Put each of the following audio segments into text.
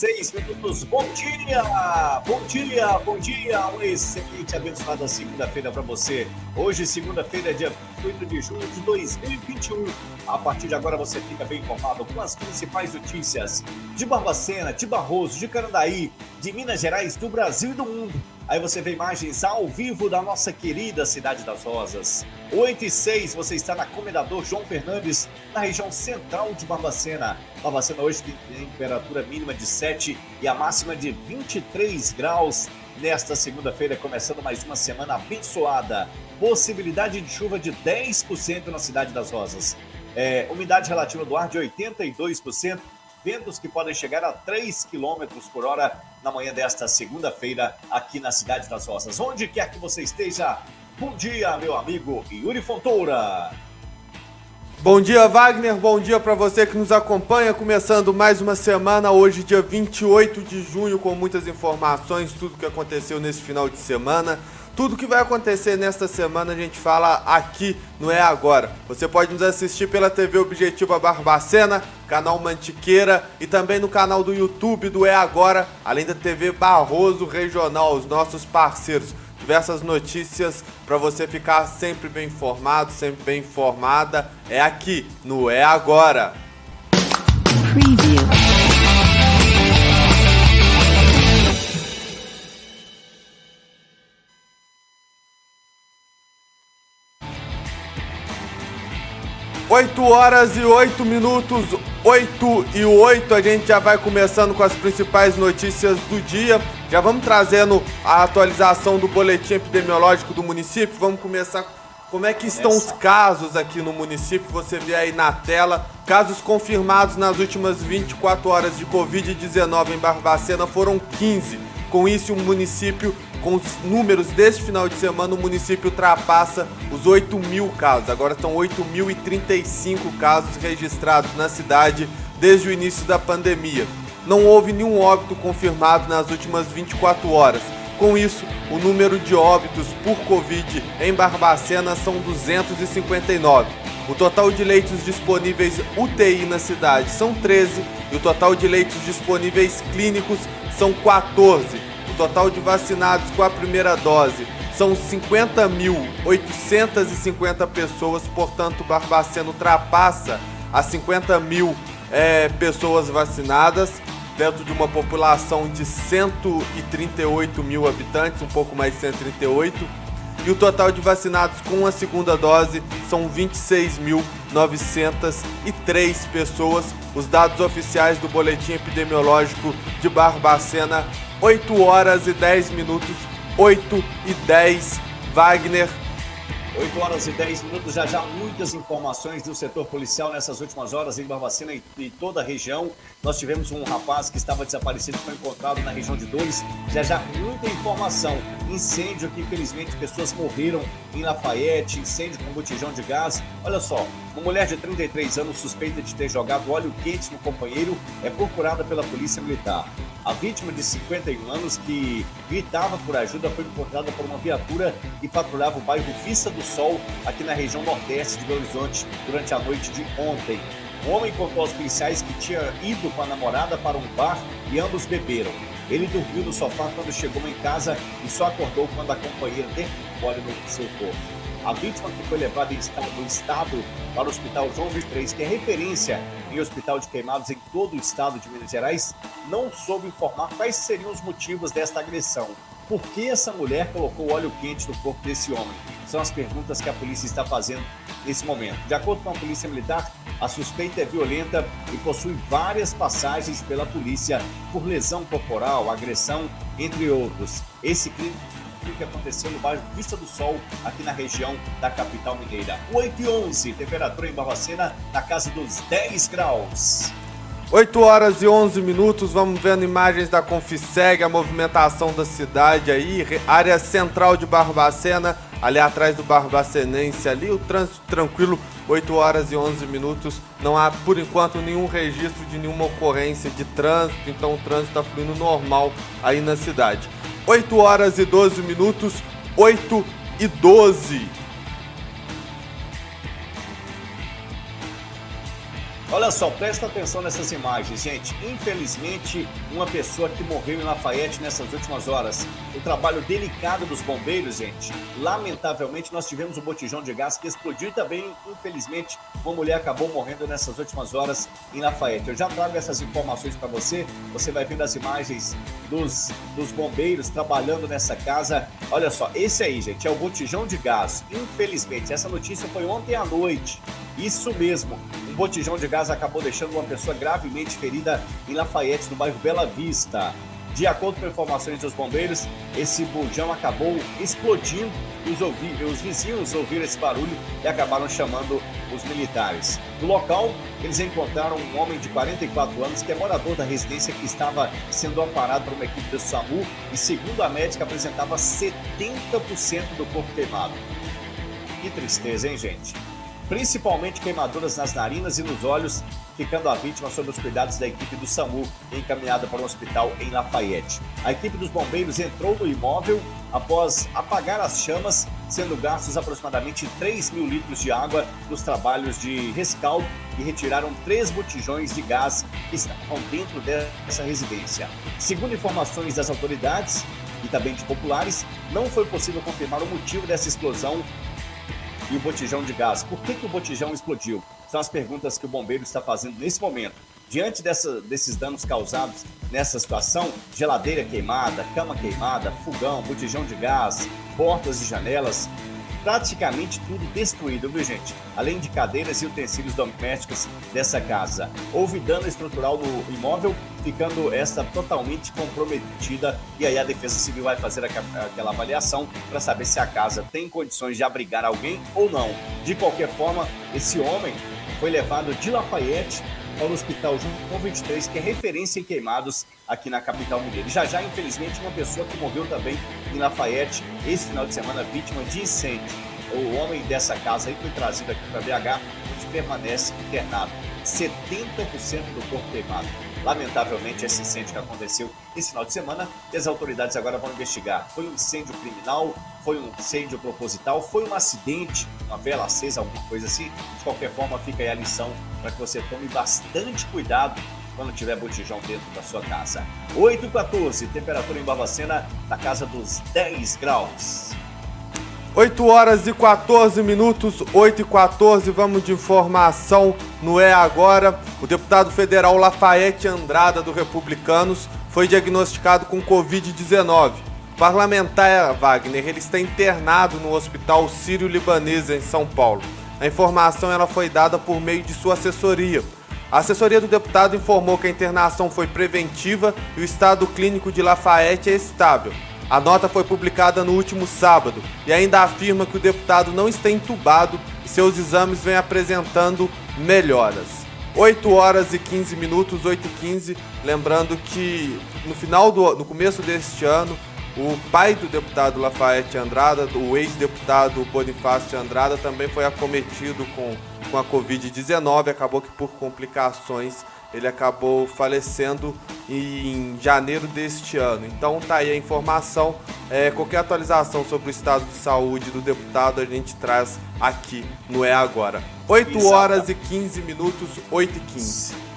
8 horas 6 minutos. Bom dia! Bom dia, bom dia! Uma excelente, abençoada segunda-feira para você. Hoje, segunda-feira, dia 8 de junho de 2021. A partir de agora você fica bem informado com as principais notícias de Barbacena, de Barroso, de Carandaí, de Minas Gerais, do Brasil e do mundo. Aí você vê imagens ao vivo da nossa querida Cidade das Rosas. 8 e 6, você está na Comendador João Fernandes, na região central de Barbacena. Barbacena hoje tem temperatura mínima de 7 e a máxima de 23 graus. Nesta segunda-feira, começando mais uma semana abençoada. Possibilidade de chuva de 10% na Cidade das Rosas. É, umidade relativa do ar de 82% ventos que podem chegar a 3 km por hora na manhã desta segunda-feira aqui na Cidade das Rosas. Onde quer que você esteja, bom dia, meu amigo Yuri Fontoura. Bom dia, Wagner. Bom dia para você que nos acompanha. Começando mais uma semana, hoje, dia 28 de junho, com muitas informações, tudo que aconteceu nesse final de semana. Tudo que vai acontecer nesta semana a gente fala aqui no É Agora. Você pode nos assistir pela TV Objetiva Barbacena, canal Mantiqueira e também no canal do YouTube do É Agora, além da TV Barroso Regional, os nossos parceiros. Diversas notícias para você ficar sempre bem informado, sempre bem informada. É aqui no É Agora. Preview. 8 horas e 8 minutos, 8 e 8, a gente já vai começando com as principais notícias do dia. Já vamos trazendo a atualização do boletim epidemiológico do município. Vamos começar como é que estão os casos aqui no município? Você vê aí na tela, casos confirmados nas últimas 24 horas de Covid-19 em Barbacena foram 15. Com isso, o município com os números deste final de semana, o município ultrapassa os 8 mil casos. Agora são 8.035 casos registrados na cidade desde o início da pandemia. Não houve nenhum óbito confirmado nas últimas 24 horas. Com isso, o número de óbitos por Covid em Barbacena são 259. O total de leitos disponíveis UTI na cidade são 13 e o total de leitos disponíveis clínicos são 14 total de vacinados com a primeira dose são 50.850 pessoas, portanto, Barbacena ultrapassa as 50 mil é, pessoas vacinadas, dentro de uma população de 138 mil habitantes, um pouco mais de 138. E o total de vacinados com a segunda dose são 26.903 pessoas. Os dados oficiais do Boletim Epidemiológico de Barbacena 8 horas e 10 minutos, 8 e 10. Wagner 8 horas e 10 minutos, já já muitas informações do setor policial nessas últimas horas em Barbacena e, e toda a região. Nós tivemos um rapaz que estava desaparecido, foi encontrado na região de Dores. Já já muita informação. Incêndio que infelizmente pessoas morreram em Lafayette, incêndio com botijão de gás. Olha só, uma mulher de 33 anos suspeita de ter jogado óleo quente no companheiro é procurada pela polícia militar. A vítima de 51 anos que gritava por ajuda foi encontrada por uma viatura que patrulhava o bairro Vista do Sol, aqui na região nordeste de Belo Horizonte, durante a noite de ontem. O homem contou aos policiais que tinha ido com a namorada para um bar e ambos beberam. Ele dormiu no sofá quando chegou em casa e só acordou quando a companheira derrubou no seu corpo. A vítima que foi levada em estado, estado para o Hospital João 23, que é referência em hospital de queimados em todo o estado de Minas Gerais, não soube informar quais seriam os motivos desta agressão. Por que essa mulher colocou óleo quente no corpo desse homem? São as perguntas que a polícia está fazendo nesse momento. De acordo com a Polícia Militar, a suspeita é violenta e possui várias passagens pela polícia por lesão corporal, agressão, entre outros. Esse crime que aconteceu no bairro Vista do Sol, aqui na região da capital mineira. 8 e 11, temperatura em Barbacena na casa dos 10 graus. 8 horas e 11 minutos, vamos vendo imagens da Confiseg, a movimentação da cidade aí, área central de Barbacena, ali atrás do Barbacenense ali, o trânsito tranquilo, 8 horas e 11 minutos, não há por enquanto nenhum registro de nenhuma ocorrência de trânsito, então o trânsito está fluindo normal aí na cidade. 8 horas e 12 minutos, 8 e 12. Olha só, presta atenção nessas imagens, gente. Infelizmente, uma pessoa que morreu em Lafayette nessas últimas horas. O trabalho delicado dos bombeiros, gente. Lamentavelmente, nós tivemos um botijão de gás que explodiu e também, infelizmente, uma mulher acabou morrendo nessas últimas horas em Lafayette. Eu já trago essas informações para você. Você vai vendo as imagens dos, dos bombeiros trabalhando nessa casa. Olha só, esse aí, gente, é o botijão de gás. Infelizmente, essa notícia foi ontem à noite. Isso mesmo, um botijão de gás acabou deixando uma pessoa gravemente ferida em Lafayette, no bairro Bela Vista. De acordo com informações dos bombeiros, esse bujão acabou explodindo e os, ouvi os vizinhos ouviram esse barulho e acabaram chamando os militares. No local, eles encontraram um homem de 44 anos que é morador da residência que estava sendo amparado por uma equipe do SAMU e, segundo a médica, apresentava 70% do corpo queimado. Que tristeza, hein, gente? Principalmente queimaduras nas narinas e nos olhos, ficando a vítima sob os cuidados da equipe do SAMU encaminhada para um hospital em Lafayette. A equipe dos bombeiros entrou no imóvel após apagar as chamas, sendo gastos aproximadamente 3 mil litros de água nos trabalhos de rescaldo e retiraram três botijões de gás que estavam dentro dessa residência. Segundo informações das autoridades, e também de populares, não foi possível confirmar o motivo dessa explosão e o botijão de gás. Por que, que o botijão explodiu? São as perguntas que o bombeiro está fazendo nesse momento. Diante dessa, desses danos causados nessa situação, geladeira queimada, cama queimada, fogão, botijão de gás, portas e janelas, praticamente tudo destruído, viu gente? Além de cadeiras e utensílios domésticos dessa casa. Houve dano estrutural no imóvel, ficando esta totalmente comprometida e aí a Defesa Civil vai fazer aquela avaliação para saber se a casa tem condições de abrigar alguém ou não. De qualquer forma, esse homem foi levado de Lafayette para o Hospital João 23, que é referência em queimados aqui na capital mineira. Já já, infelizmente, uma pessoa que morreu também em Lafayette, esse final de semana, vítima de incêndio. O homem dessa casa aí foi trazido aqui para BH, onde permanece internado. 70% do corpo queimado. Lamentavelmente, esse incêndio que aconteceu esse final de semana, e as autoridades agora vão investigar. Foi um incêndio criminal? Foi um incêndio proposital? Foi um acidente? Uma vela acesa, alguma coisa assim? De qualquer forma, fica aí a lição para que você tome bastante cuidado quando tiver botijão dentro da sua casa. 8 e 14, temperatura em Barbacena na casa dos 10 graus. 8 horas e 14 minutos, 8 e 14, vamos de informação no É Agora. O deputado federal Lafayette Andrada, do Republicanos, foi diagnosticado com Covid-19. Parlamentar Wagner, ele está internado no Hospital Sírio-Libanês, em São Paulo. A informação ela foi dada por meio de sua assessoria. A assessoria do deputado informou que a internação foi preventiva e o estado clínico de Lafayette é estável. A nota foi publicada no último sábado e ainda afirma que o deputado não está entubado e seus exames vêm apresentando melhoras. 8 horas e 15 minutos, 8 e 15. Lembrando que no final do no começo deste ano, o pai do deputado Lafayette Andrada, o ex-deputado Bonifácio Andrada, também foi acometido com, com a Covid-19. Acabou que por complicações ele acabou falecendo em janeiro deste ano. Então tá aí a informação. É, qualquer atualização sobre o estado de saúde do deputado a gente traz aqui no É Agora. 8 Exato. horas e 15 minutos, 8 e 15.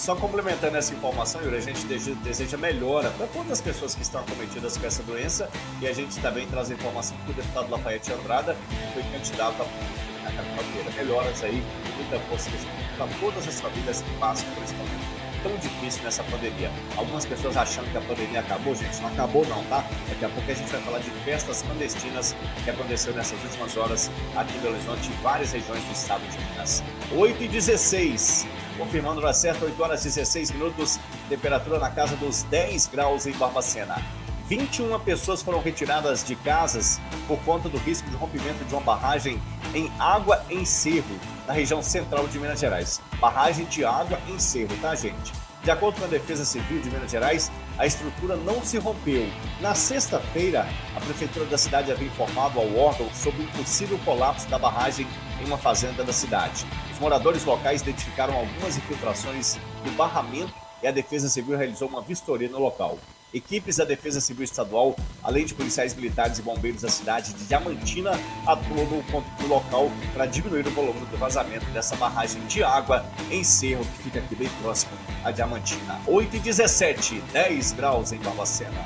Só complementando essa informação, Yuri, a gente deseja melhora para todas as pessoas que estão acometidas com essa doença e a gente também traz a informação que o deputado Lafayette Andrada foi candidato a capital. Melhoras aí, muita força para todas as famílias que passam por esse momento tão difícil nessa pandemia. Algumas pessoas achando que a pandemia acabou, gente, não acabou não, tá? Daqui a pouco a gente vai falar de festas clandestinas que aconteceu nessas últimas horas aqui em Belo Horizonte, em várias regiões do estado de Minas. 8 e 16, confirmando na certa, 8 horas e 16 minutos, temperatura na casa dos 10 graus em Barbacena. 21 pessoas foram retiradas de casas por conta do risco de rompimento de uma barragem em Água em Cerro, na região central de Minas Gerais. Barragem de água em Cerro, tá, gente? De acordo com a Defesa Civil de Minas Gerais, a estrutura não se rompeu. Na sexta-feira, a prefeitura da cidade havia informado ao órgão sobre o possível colapso da barragem em uma fazenda da cidade. Os moradores locais identificaram algumas infiltrações do barramento e a Defesa Civil realizou uma vistoria no local. Equipes da Defesa Civil Estadual, além de policiais militares e bombeiros da cidade de Diamantina, atuam no, no local para diminuir o volume do vazamento dessa barragem de água em Cerro, que fica aqui bem próximo a Diamantina. 8 e 17, 10 graus em Barbacena.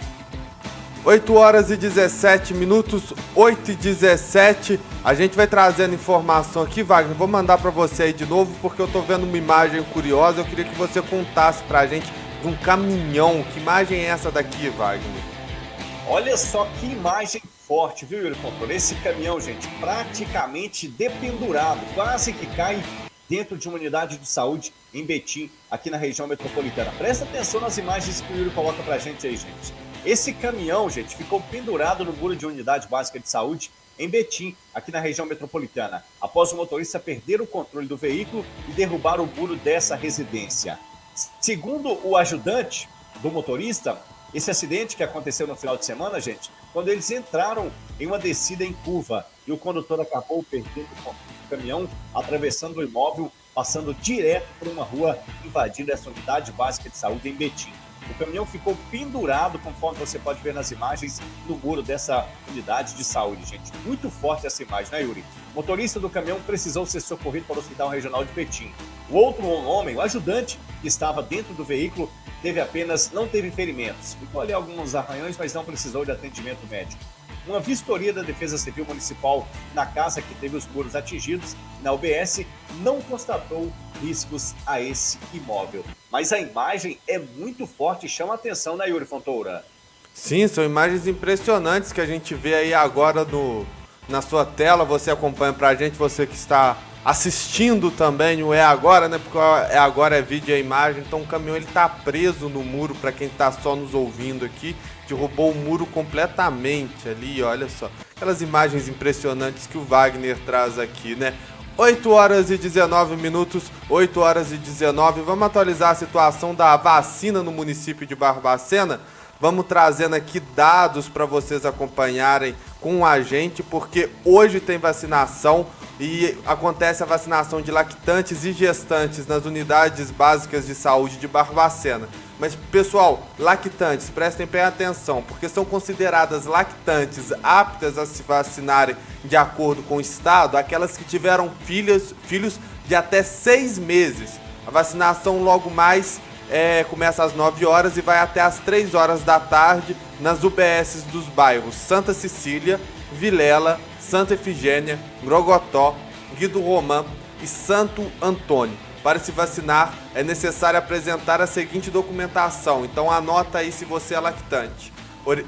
8 horas e 17 minutos, 8 e 17. A gente vai trazendo informação aqui, Wagner. Vou mandar para você aí de novo, porque eu tô vendo uma imagem curiosa. Eu queria que você contasse pra gente de um caminhão. Que imagem é essa daqui, Wagner? Olha só que imagem forte, viu, Yuri Controle? Esse caminhão, gente, praticamente dependurado, quase que cai dentro de uma unidade de saúde em Betim, aqui na região metropolitana. Presta atenção nas imagens que o Yuri coloca pra gente aí, gente. Esse caminhão, gente, ficou pendurado no muro de unidade básica de saúde em Betim, aqui na região metropolitana, após o motorista perder o controle do veículo e derrubar o muro dessa residência. Segundo o ajudante do motorista, esse acidente que aconteceu no final de semana, gente, quando eles entraram em uma descida em curva e o condutor acabou perdendo o caminhão, atravessando o imóvel, passando direto por uma rua, invadindo essa unidade básica de saúde em Betim. O caminhão ficou pendurado, conforme você pode ver nas imagens, no muro dessa unidade de saúde, gente. Muito forte essa imagem, né, Yuri? Motorista do caminhão precisou ser socorrido para o Hospital Regional de Petim. O outro homem, o ajudante, que estava dentro do veículo, teve apenas, não teve ferimentos. Ficou ali alguns arranhões, mas não precisou de atendimento médico. Uma vistoria da Defesa Civil Municipal na casa que teve os muros atingidos, na UBS, não constatou riscos a esse imóvel. Mas a imagem é muito forte e chama a atenção, né, Yuri Fontoura? Sim, são imagens impressionantes que a gente vê aí agora no, na sua tela. Você acompanha pra gente, você que está assistindo também o É Agora, né? Porque é agora é vídeo e é imagem. Então o caminhão ele tá preso no muro para quem tá só nos ouvindo aqui. Derrubou o muro completamente ali, olha só. Aquelas imagens impressionantes que o Wagner traz aqui, né? 8 horas e 19 minutos, 8 horas e 19. Vamos atualizar a situação da vacina no município de Barbacena. Vamos trazendo aqui dados para vocês acompanharem com a gente, porque hoje tem vacinação e acontece a vacinação de lactantes e gestantes nas unidades básicas de saúde de Barbacena. Mas, pessoal, lactantes, prestem bem atenção, porque são consideradas lactantes aptas a se vacinarem de acordo com o Estado aquelas que tiveram filhos, filhos de até seis meses. A vacinação logo mais é, começa às 9 horas e vai até às 3 horas da tarde nas UBSs dos bairros Santa Cecília, Vilela, Santa Efigênia, Grogotó, Guido Romã e Santo Antônio. Para se vacinar, é necessário apresentar a seguinte documentação. Então anota aí se você é lactante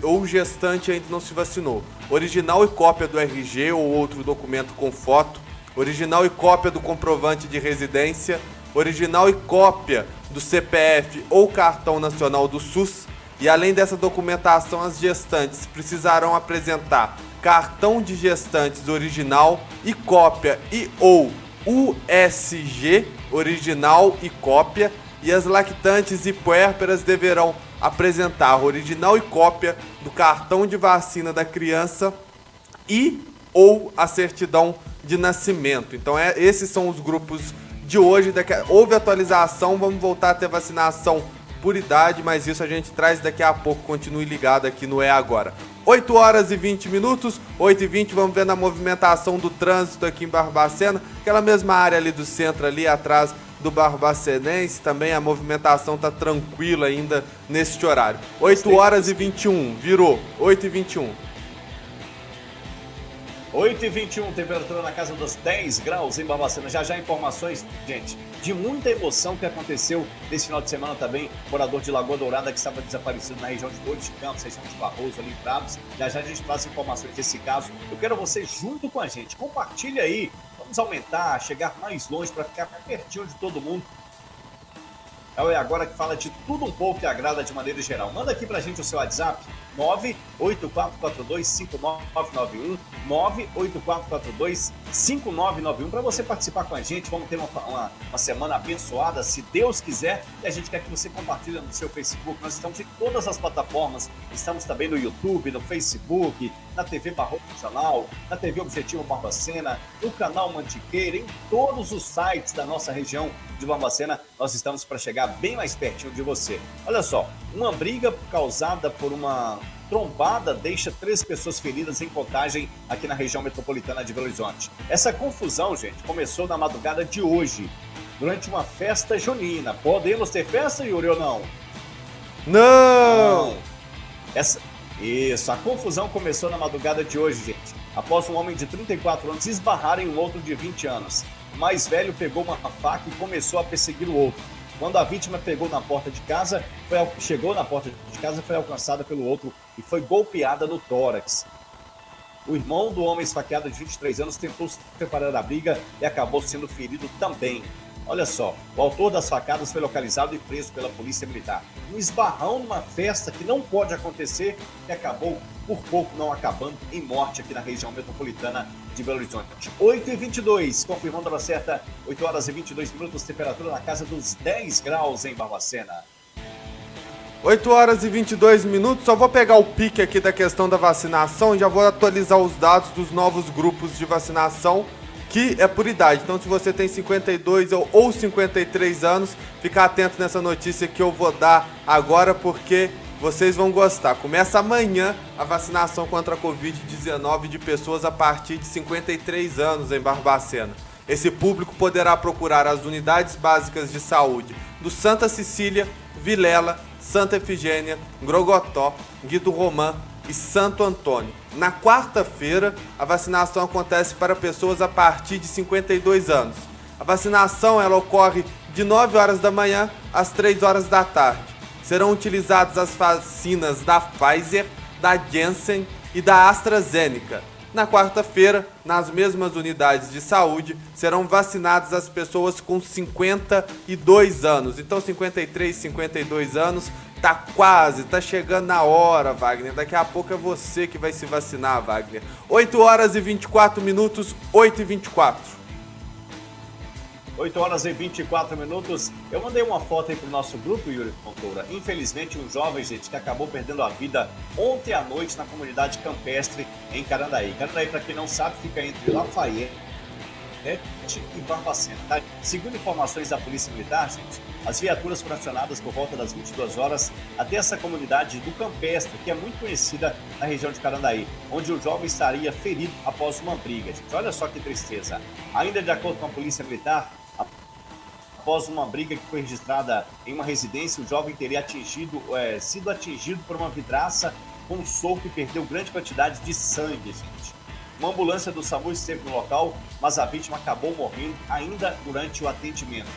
ou gestante ainda não se vacinou. Original e cópia do RG ou outro documento com foto. Original e cópia do comprovante de residência. Original e cópia do CPF ou cartão nacional do SUS. E além dessa documentação, as gestantes precisarão apresentar cartão de gestantes original e cópia e ou USG original e cópia, e as lactantes e puérperas deverão apresentar original e cópia do cartão de vacina da criança e ou a certidão de nascimento. Então, é, esses são os grupos de hoje. Daqui, houve atualização, vamos voltar a ter vacinação por idade, mas isso a gente traz daqui a pouco. Continue ligado aqui no É Agora. 8 horas e 20 minutos, 8 e 20, vamos ver na movimentação do trânsito aqui em Barbacena, aquela mesma área ali do centro, ali atrás do Barbacenense, também a movimentação tá tranquila ainda neste horário. 8 horas e 21, virou, 8 e 21. 8 e 21, temperatura na casa dos 10 graus em Barbacena. Já já informações, gente, de muita emoção que aconteceu nesse final de semana também. Morador de Lagoa Dourada que estava desaparecido na região de Dores de Campos, região de Barroso, ali em Bravos. Já já a gente traz informações desse caso. Eu quero você junto com a gente. Compartilhe aí. Vamos aumentar, chegar mais longe para ficar pertinho de todo mundo. É agora que fala de tudo um pouco que agrada de maneira geral. Manda aqui pra gente o seu WhatsApp 984425991, 984425991 para você participar com a gente. Vamos ter uma, uma, uma, semana abençoada, se Deus quiser, e a gente quer que você compartilhe no seu Facebook. Nós estamos em todas as plataformas, estamos também no YouTube, no Facebook, na TV Barroco Nacional, na TV Objetivo Barbacena, no canal Mantiqueira, em todos os sites da nossa região de Barbacena, nós estamos para chegar bem mais pertinho de você. Olha só, uma briga causada por uma trombada deixa três pessoas feridas em contagem aqui na região metropolitana de Belo Horizonte. Essa confusão, gente, começou na madrugada de hoje, durante uma festa junina. Podemos ter festa, Yuri, ou não? Não! não. Essa... Isso, a confusão começou na madrugada de hoje, gente, após um homem de 34 anos esbarrar em um outro de 20 anos. O mais velho pegou uma faca e começou a perseguir o outro. Quando a vítima pegou na porta de casa, foi, chegou na porta de casa, foi alcançada pelo outro e foi golpeada no tórax. O irmão do homem esfaqueado de 23 anos tentou se preparar da briga e acabou sendo ferido também. Olha só, o autor das facadas foi localizado e preso pela Polícia Militar. Um esbarrão numa festa que não pode acontecer e acabou, por pouco, não acabando em morte aqui na região metropolitana de Belo Horizonte. 8 e 22, confirmando a certa, 8 horas e 22 minutos, temperatura na casa dos 10 graus em Barbacena. 8 horas e 22 minutos, só vou pegar o pique aqui da questão da vacinação e já vou atualizar os dados dos novos grupos de vacinação que é por idade. Então, se você tem 52 ou 53 anos, fica atento nessa notícia que eu vou dar agora, porque vocês vão gostar. Começa amanhã a vacinação contra a Covid-19 de pessoas a partir de 53 anos em Barbacena. Esse público poderá procurar as unidades básicas de saúde do Santa Cecília, Vilela, Santa Efigênia, Grogotó, Guido Romã, e Santo Antônio. Na quarta-feira, a vacinação acontece para pessoas a partir de 52 anos. A vacinação ela ocorre de 9 horas da manhã às 3 horas da tarde. Serão utilizadas as vacinas da Pfizer, da Janssen e da AstraZeneca. Na quarta-feira, nas mesmas unidades de saúde, serão vacinadas as pessoas com 52 anos. Então, 53, 52 anos Tá quase, tá chegando na hora, Wagner. Daqui a pouco é você que vai se vacinar, Wagner. 8 horas e 24 minutos, 8 e 24. 8 horas e 24 minutos. Eu mandei uma foto aí pro nosso grupo, Yuri Fontoura. Infelizmente, um jovem, gente, que acabou perdendo a vida ontem à noite na comunidade campestre em Carandaí. Carandaí, para quem não sabe, fica entre Lafayette e Barbacena. Tá? Segundo informações da Polícia Militar, gente, as viaturas foram acionadas por volta das 22 horas até essa comunidade do Campestre, que é muito conhecida na região de Carandaí, onde o jovem estaria ferido após uma briga. Gente. Olha só que tristeza. Ainda de acordo com a Polícia Militar, após uma briga que foi registrada em uma residência, o jovem teria atingido, é, sido atingido por uma vidraça com um soco e perdeu grande quantidade de sangue, gente. Uma ambulância do SAMU esteve no local, mas a vítima acabou morrendo ainda durante o atendimento.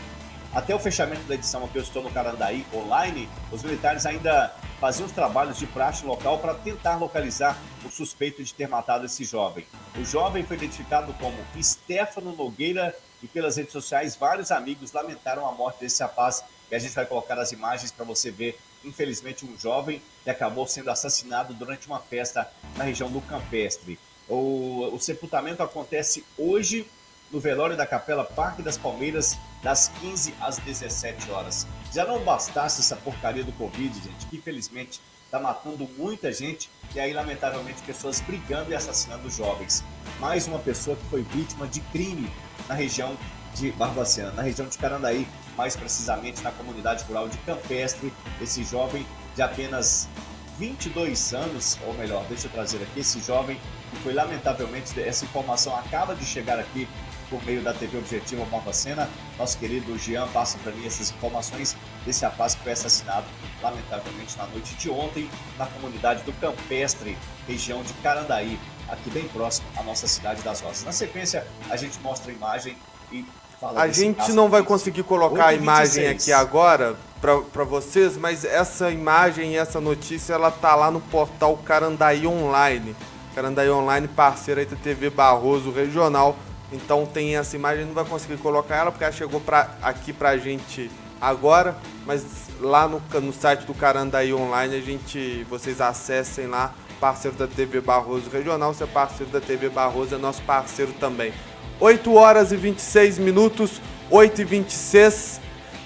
Até o fechamento da edição que eu estou no Carandaí online, os militares ainda faziam os trabalhos de praxe local para tentar localizar o suspeito de ter matado esse jovem. O jovem foi identificado como Stefano Nogueira e pelas redes sociais vários amigos lamentaram a morte desse rapaz e a gente vai colocar as imagens para você ver. Infelizmente, um jovem que acabou sendo assassinado durante uma festa na região do Campestre. O, o sepultamento acontece hoje no velório da Capela Parque das Palmeiras, das 15 às 17 horas. Já não bastasse essa porcaria do Covid, gente, que infelizmente está matando muita gente e aí, lamentavelmente, pessoas brigando e assassinando jovens. Mais uma pessoa que foi vítima de crime na região de Barbacena, na região de Carandaí, mais precisamente na comunidade rural de Campestre. Esse jovem de apenas 22 anos, ou melhor, deixa eu trazer aqui, esse jovem que foi lamentavelmente, essa informação acaba de chegar aqui por meio da TV Objetivo Barbacena. Nosso querido Jean passa para mim essas informações desse rapaz que foi assassinado, lamentavelmente, na noite de ontem, na comunidade do Campestre, região de Carandaí, aqui bem próximo à nossa cidade das Rosas. Na sequência, a gente mostra a imagem e fala A gente não vai conseguir colocar a imagem aqui agora para vocês, mas essa imagem e essa notícia ela tá lá no portal Carandaí Online. Carandaí Online, parceira da TV Barroso Regional. Então tem essa imagem, não vai conseguir colocar ela porque ela chegou pra, aqui pra gente agora, mas lá no, no site do Carandaí Online a gente, vocês acessem lá, parceiro da TV Barroso Regional, você é parceiro da TV Barroso, é nosso parceiro também. 8 horas e 26 minutos, 8 e 26.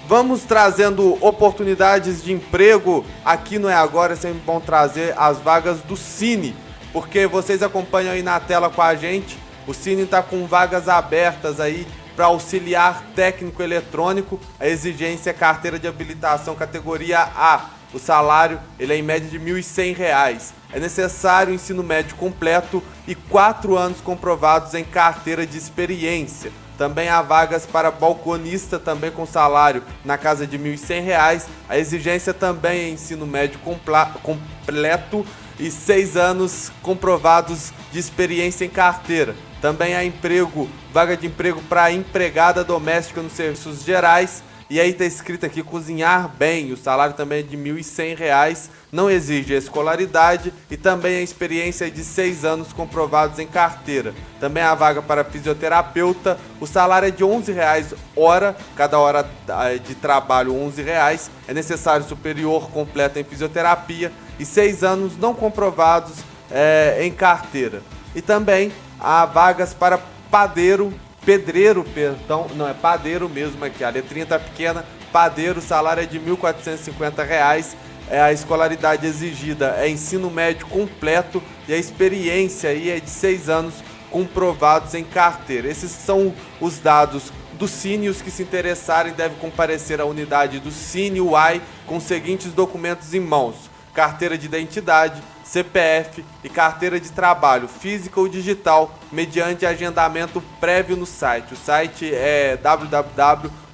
Vamos trazendo oportunidades de emprego aqui no É Agora, é sempre bom trazer as vagas do Cine, porque vocês acompanham aí na tela com a gente, o Cine está com vagas abertas aí para auxiliar técnico eletrônico, a exigência é carteira de habilitação categoria A. O salário ele é em média de R$ 1.100. É necessário ensino médio completo e quatro anos comprovados em carteira de experiência. Também há vagas para balconista, também com salário na casa de R$ 1.100. A exigência também é ensino médio completo e seis anos comprovados de experiência em carteira. Também há emprego, vaga de emprego para empregada doméstica nos serviços gerais. E aí está escrito aqui cozinhar bem. O salário também é de R$ 1.100. Não exige escolaridade e também a experiência de seis anos comprovados em carteira. Também há vaga para fisioterapeuta. O salário é de R$ 11,00 hora, cada hora ah, de trabalho R$ 11,00. É necessário superior completo em fisioterapia e seis anos não comprovados é, em carteira. E também há vagas para padeiro, pedreiro, perdão, não é padeiro mesmo aqui, a letrinha tá pequena, padeiro, salário é de 1.450 reais, é a escolaridade exigida é ensino médio completo e a experiência aí é de seis anos comprovados em carteira. Esses são os dados do Cine, os que se interessarem devem comparecer à unidade do Cine UAI com os seguintes documentos em mãos: carteira de identidade, CPF e carteira de trabalho, física ou digital, mediante agendamento prévio no site. O site é www.mg.gov.br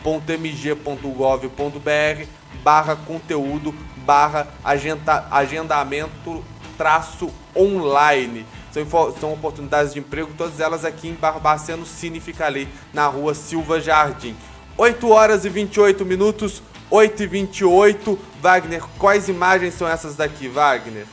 barra conteúdo barra agendamento traço online. São, oportunidades de emprego, todas elas aqui em Barbaceno Cine, fica ali na rua Silva Jardim. 8 horas e 28 minutos, 8 e 28. Wagner, quais imagens são essas daqui, Wagner?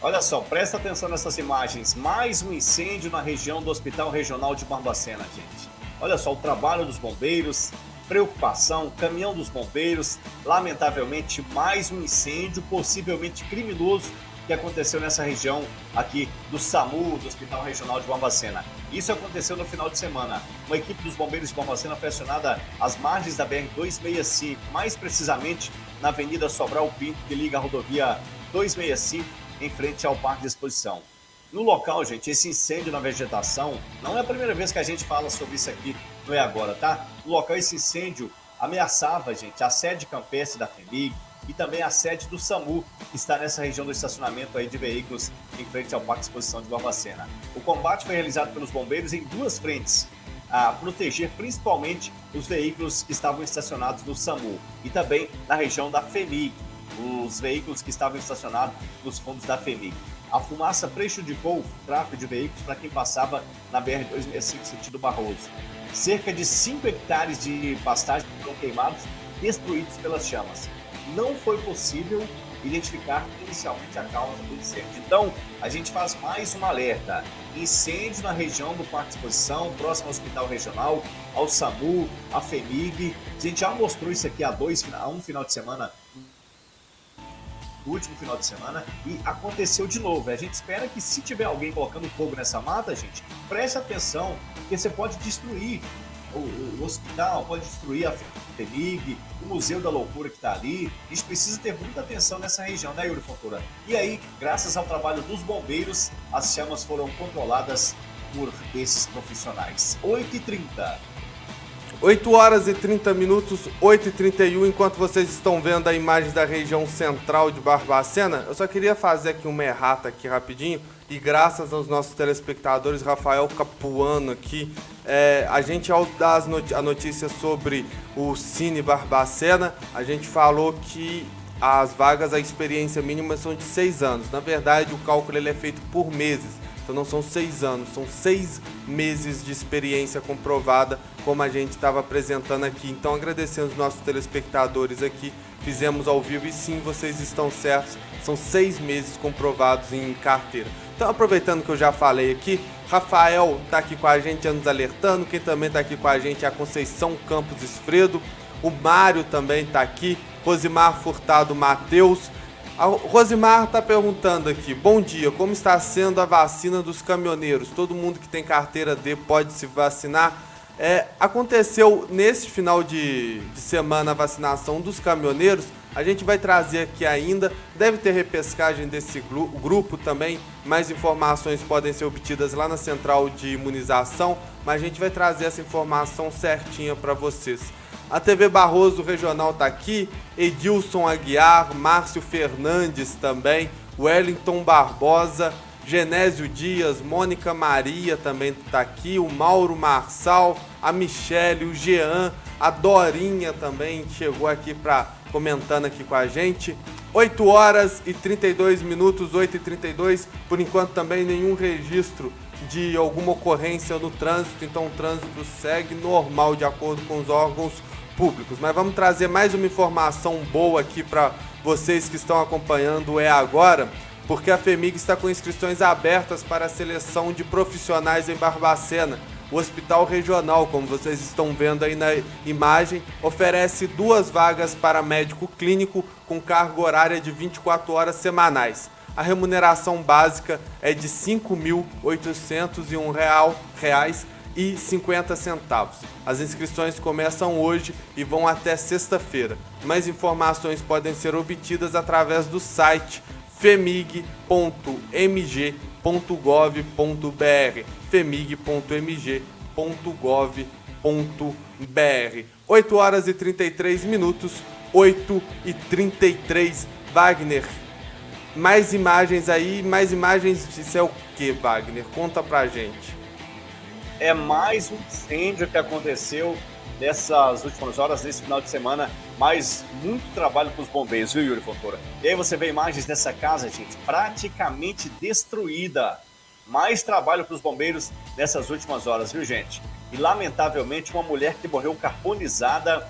Olha só, presta atenção nessas imagens. Mais um incêndio na região do Hospital Regional de Barbacena, gente. Olha só o trabalho dos bombeiros, preocupação, caminhão dos bombeiros. Lamentavelmente, mais um incêndio, possivelmente criminoso, que aconteceu nessa região aqui do SAMU, do Hospital Regional de Barbacena. Isso aconteceu no final de semana. Uma equipe dos bombeiros de Barbacena foi acionada às margens da BR-265, mais precisamente na Avenida Sobral Pinto, que liga a rodovia 265 em frente ao Parque de Exposição. No local, gente, esse incêndio na vegetação, não é a primeira vez que a gente fala sobre isso aqui, não é agora, tá? No local, esse incêndio ameaçava, gente, a sede campestre da FEMIG e também a sede do SAMU, que está nessa região do estacionamento aí de veículos em frente ao Parque Exposição de Barbacena. O combate foi realizado pelos bombeiros em duas frentes, a proteger principalmente os veículos que estavam estacionados no SAMU e também na região da FEMIG, os veículos que estavam estacionados nos fundos da FEMIG. A fumaça prejudicou o tráfego de veículos para quem passava na BR-265 sentido Barroso. Cerca de 5 hectares de pastagem foram queimados, destruídos pelas chamas. Não foi possível identificar inicialmente a causa do incêndio. Então, a gente faz mais um alerta. Incêndio na região do Parque Exposição, próximo ao Hospital Regional, ao SAMU, à FEMIG. A gente já mostrou isso aqui há, dois, há um final de semana último final de semana e aconteceu de novo. A gente espera que se tiver alguém colocando fogo nessa mata, gente, preste atenção, porque você pode destruir o, o, hospital, pode destruir a FEMIG, o Museu da Loucura que está ali. A gente precisa ter muita atenção nessa região, né, Yuri Fontoura? E aí, graças ao trabalho dos bombeiros, as chamas foram controladas por esses profissionais. 8h30. 8 horas e 30 minutos, 8 e 31 enquanto vocês estão vendo a imagem da região central de Barbacena, eu só queria fazer aqui uma errata aqui rapidinho, e graças aos nossos telespectadores, Rafael Capuano aqui, é, a gente ao dar a notícia sobre o Cine Barbacena, a gente falou que as vagas, a experiência mínima são de seis anos. Na verdade, o cálculo ele é feito por meses. Então não são seis anos, são seis meses de experiência comprovada, como a gente estava apresentando aqui. Então agradecendo os nossos telespectadores aqui, fizemos ao vivo e sim, vocês estão certos, são seis meses comprovados em carteira. Então aproveitando que eu já falei aqui, Rafael está aqui com a gente nos alertando, quem também está aqui com a gente é a Conceição Campos Esfredo, O Mário também está aqui. Rosimar Furtado Matheus. A Rosimar está perguntando aqui: Bom dia, como está sendo a vacina dos caminhoneiros? Todo mundo que tem carteira D pode se vacinar? É, aconteceu nesse final de, de semana a vacinação dos caminhoneiros. A gente vai trazer aqui ainda, deve ter repescagem desse grupo também. Mais informações podem ser obtidas lá na central de imunização, mas a gente vai trazer essa informação certinha para vocês. A TV Barroso Regional está aqui, Edilson Aguiar, Márcio Fernandes também, Wellington Barbosa, Genésio Dias, Mônica Maria também está aqui, o Mauro Marçal, a Michele, o Jean, a Dorinha também chegou aqui para comentando aqui com a gente. 8 horas e 32 minutos, 8 e 32. Por enquanto também nenhum registro de alguma ocorrência no trânsito, então o trânsito segue normal de acordo com os órgãos públicos. Mas vamos trazer mais uma informação boa aqui para vocês que estão acompanhando é agora porque a FEMIG está com inscrições abertas para a seleção de profissionais em Barbacena. O Hospital Regional, como vocês estão vendo aí na imagem, oferece duas vagas para médico clínico com carga horária de 24 horas semanais. A remuneração básica é de 5.801 reais e 50 centavos. As inscrições começam hoje e vão até sexta-feira. Mais informações podem ser obtidas através do site femig.mg.gov.br femig.mg.gov.br 8 horas e 33 minutos, 8 e 33 Wagner. Mais imagens aí, mais imagens de é o que, Wagner? Conta pra gente. É mais um incêndio que aconteceu nessas últimas horas, nesse final de semana, mas muito trabalho para os bombeiros, viu, Yuri Fontoura? E aí você vê imagens dessa casa, gente, praticamente destruída. Mais trabalho para os bombeiros nessas últimas horas, viu, gente? E lamentavelmente, uma mulher que morreu carbonizada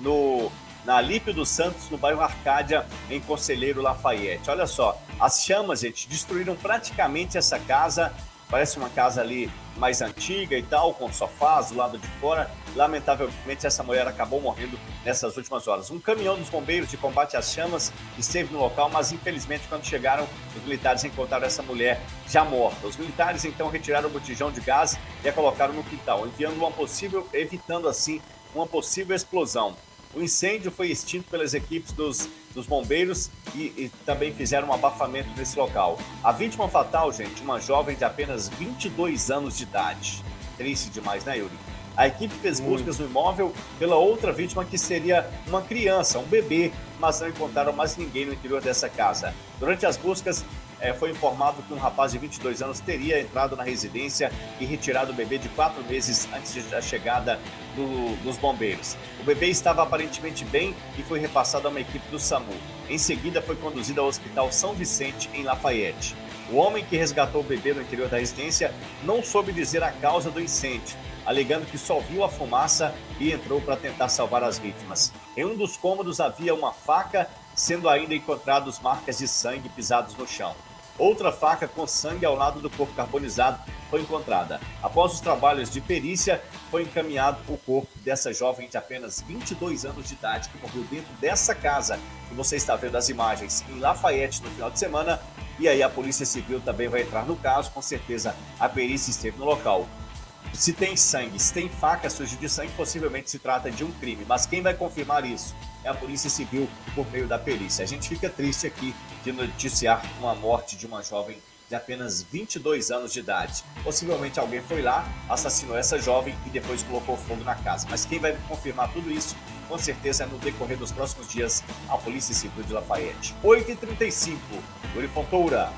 no na Alípio dos Santos, no bairro Arcádia, em Conselheiro Lafayette. Olha só, as chamas, gente, destruíram praticamente essa casa Parece uma casa ali mais antiga e tal, com sofás do lado de fora. Lamentavelmente, essa mulher acabou morrendo nessas últimas horas. Um caminhão dos bombeiros de combate às chamas esteve no local, mas infelizmente, quando chegaram, os militares encontraram essa mulher já morta. Os militares então retiraram o botijão de gás e a colocaram no quintal, enviando uma possível, evitando assim uma possível explosão. O incêndio foi extinto pelas equipes dos, dos bombeiros e, e, também fizeram um abafamento nesse local. A vítima fatal, gente, uma jovem de apenas 22 anos de idade. Triste demais, né, Yuri? A equipe fez buscas no imóvel pela outra vítima que seria uma criança, um bebê, mas não encontraram mais ninguém no interior dessa casa. Durante as buscas, é, foi informado que um rapaz de 22 anos teria entrado na residência e retirado o bebê de quatro meses antes da chegada do, dos bombeiros. O bebê estava aparentemente bem e foi repassado a uma equipe do SAMU. Em seguida, foi conduzido ao Hospital São Vicente, em Lafayette. O homem que resgatou o bebê no interior da residência não soube dizer a causa do incêndio, alegando que só viu a fumaça e entrou para tentar salvar as vítimas. Em um dos cômodos havia uma faca, sendo ainda encontrados marcas de sangue pisados no chão. Outra faca com sangue ao lado do corpo carbonizado foi encontrada. Após os trabalhos de perícia, foi encaminhado o corpo dessa jovem de apenas 22 anos de idade que morreu dentro dessa casa que você está vendo as imagens em Lafayette no final de semana. E aí a Polícia Civil também vai entrar no caso, com certeza a perícia esteve no local. Se tem sangue, se tem faca suja de sangue, possivelmente se trata de um crime. Mas quem vai confirmar isso é a Polícia Civil por meio da perícia. A gente fica triste aqui de noticiar uma morte de uma jovem de apenas 22 anos de idade. Possivelmente alguém foi lá, assassinou essa jovem e depois colocou fogo na casa. Mas quem vai confirmar tudo isso, com certeza, é no decorrer dos próximos dias, a Polícia Civil de Lafayette. 8h35, Yuri Fontoura.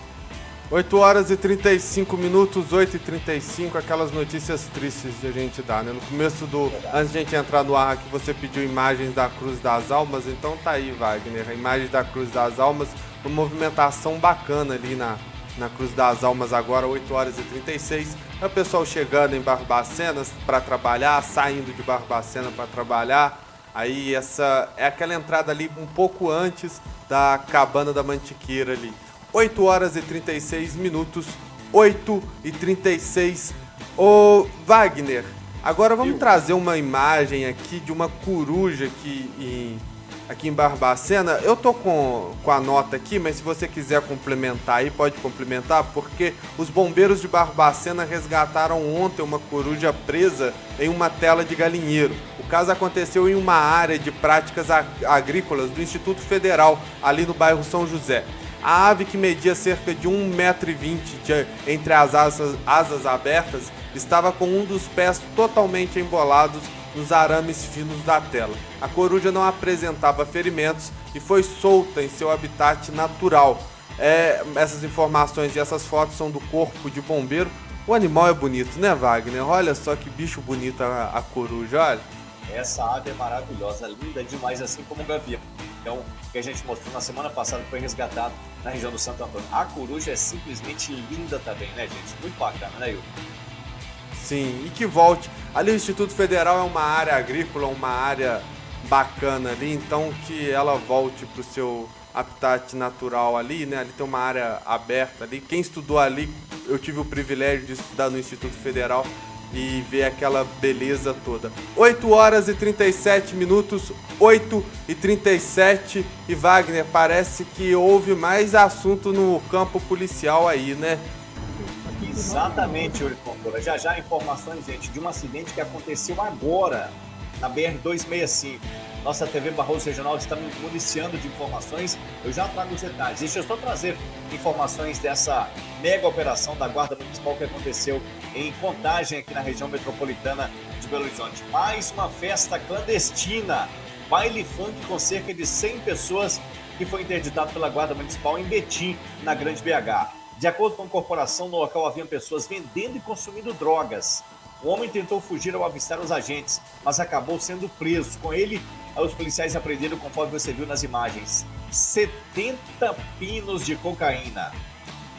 8 horas e 35 minutos, 8 e 35, aquelas notícias tristes de a gente dar, né? No começo do. Antes de a gente entrar no ar aqui, você pediu imagens da Cruz das Almas, então tá aí, Wagner. A imagem da Cruz das Almas, uma movimentação bacana ali na, na Cruz das Almas agora, 8 horas e 36. É o pessoal chegando em Barbacena para trabalhar, saindo de Barbacena para trabalhar. Aí essa é aquela entrada ali um pouco antes da cabana da Mantiqueira ali. 8 horas e 36 minutos, 8 e 36. Ô Wagner, Agora vamos trazer uma imagem aqui de uma coruja que em, aqui em Barbacena. Eu tô com, com a nota aqui, mas se você quiser complementar aí, pode complementar, porque os bombeiros de Barbacena resgataram ontem uma coruja presa em uma tela de galinheiro. O caso aconteceu em uma área de práticas agrícolas do Instituto Federal, ali no bairro São José. A ave que media cerca de 1,20m entre as asas, asas abertas estava com um dos pés totalmente embolados nos arames finos da tela. A coruja não apresentava ferimentos e foi solta em seu habitat natural. É, essas informações e essas fotos são do corpo de bombeiro. O animal é bonito, né, Wagner? Olha só que bicho bonito a, a coruja, olha. Essa ave é maravilhosa, linda demais, assim como o gavião então, que a gente mostrou na semana passada, foi resgatado na região do Santo Antônio. A coruja é simplesmente linda também, né, gente? Muito bacana, né, Yuri? Sim, e que volte. Ali o Instituto Federal é uma área agrícola, uma área bacana ali, então que ela volte para o seu habitat natural ali, né? Ali tem uma área aberta ali. Quem estudou ali, eu tive o privilégio de estudar no Instituto Federal e ver aquela beleza toda. 8 horas e 37 minutos, 8 e 37 e Wagner, parece que houve mais assunto no campo policial aí, né? Exatamente, Yuri Fontoura. Já já informações, gente, de um acidente que aconteceu agora na BR-265. Nossa TV Barroso Regional está me municiando de informações. Eu já trago os detalhes. Deixa eu só trazer informações dessa mega operação da Guarda Municipal que aconteceu em Contagem, aqui na região metropolitana de Belo Horizonte. Mais uma festa clandestina. Baile funk com cerca de 100 pessoas que foi interditado pela Guarda Municipal em Betim, na Grande BH. De acordo com a corporação, no local haviam pessoas vendendo e consumindo drogas. O homem tentou fugir ao avistar os agentes, mas acabou sendo preso. Com ele, os policiais apreenderam, conforme você viu nas imagens, 70 pinos de cocaína.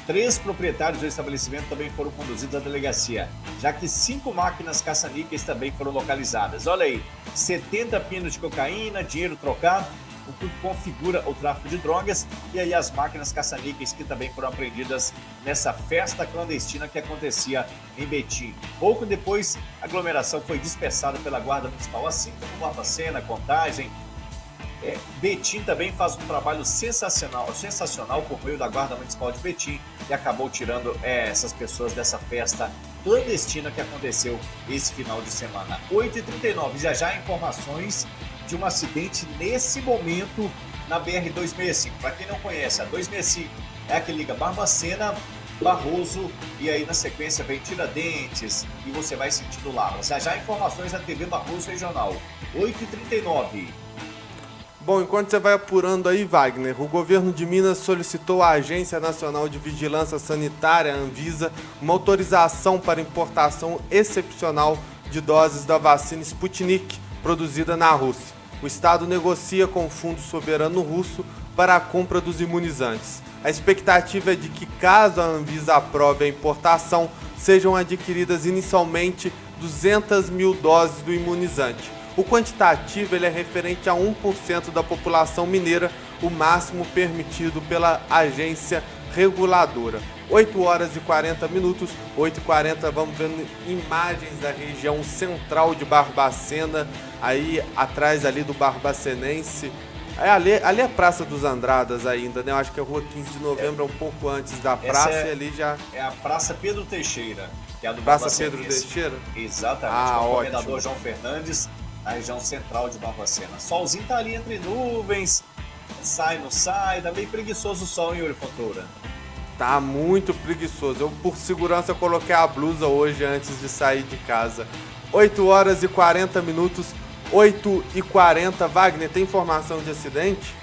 Três proprietários do estabelecimento também foram conduzidos à delegacia, já que cinco máquinas caça-níqueis também foram localizadas. Olha aí, 70 pinos de cocaína, dinheiro trocado o que configura o tráfico de drogas, e aí as máquinas caça-níqueis que também foram apreendidas nessa festa clandestina que acontecia em Betim. Pouco depois, a aglomeração foi dispersada pela Guarda Municipal, assim como Barbacena, Contagem. É, Betim também faz um trabalho sensacional, sensacional por meio da Guarda Municipal de Betim e acabou tirando é, essas pessoas dessa festa clandestina que aconteceu esse final de semana. 8h39, já já informações de um acidente nesse momento na BR-265. Para quem não conhece, a 265 é a que liga Barbacena, Barroso e aí na sequência vem Tiradentes e você vai sentindo lá. Já já informações da TV Barroso Regional, 8h39. Bom, enquanto você vai apurando aí, Wagner, o governo de Minas solicitou à Agência Nacional de Vigilância Sanitária, Anvisa, uma autorização para importação excepcional de doses da vacina Sputnik, produzida na Rússia o Estado negocia com o Fundo Soberano Russo para a compra dos imunizantes. A expectativa é de que, caso a Anvisa aprove a importação, sejam adquiridas inicialmente 200 mil doses do imunizante. O quantitativo ele é referente a 1% da população mineira, o máximo permitido pela agência reguladora. 8 horas e 40 minutos, 8 e 40 vamos vendo imagens da região central de Barbacena, aí atrás ali do Barbacenense. É, ali, ali é a Praça dos Andradas ainda, né? Eu acho que é a rua 15 de novembro, é um pouco antes da praça é, e ali já... É a Praça Pedro Teixeira, que é a do Praça Pedro Teixeira? Exatamente, ah, o governador João Fernandes, na região central de Barbacena. Solzinho tá ali entre nuvens, sai, não sai, tá meio preguiçoso o sol, hein, Yuri Fontoura? Tá muito preguiçoso. Eu, por segurança, coloquei a blusa hoje antes de sair de casa. 8 horas e 40 minutos, 8 e 40. Wagner, tem informação de acidente?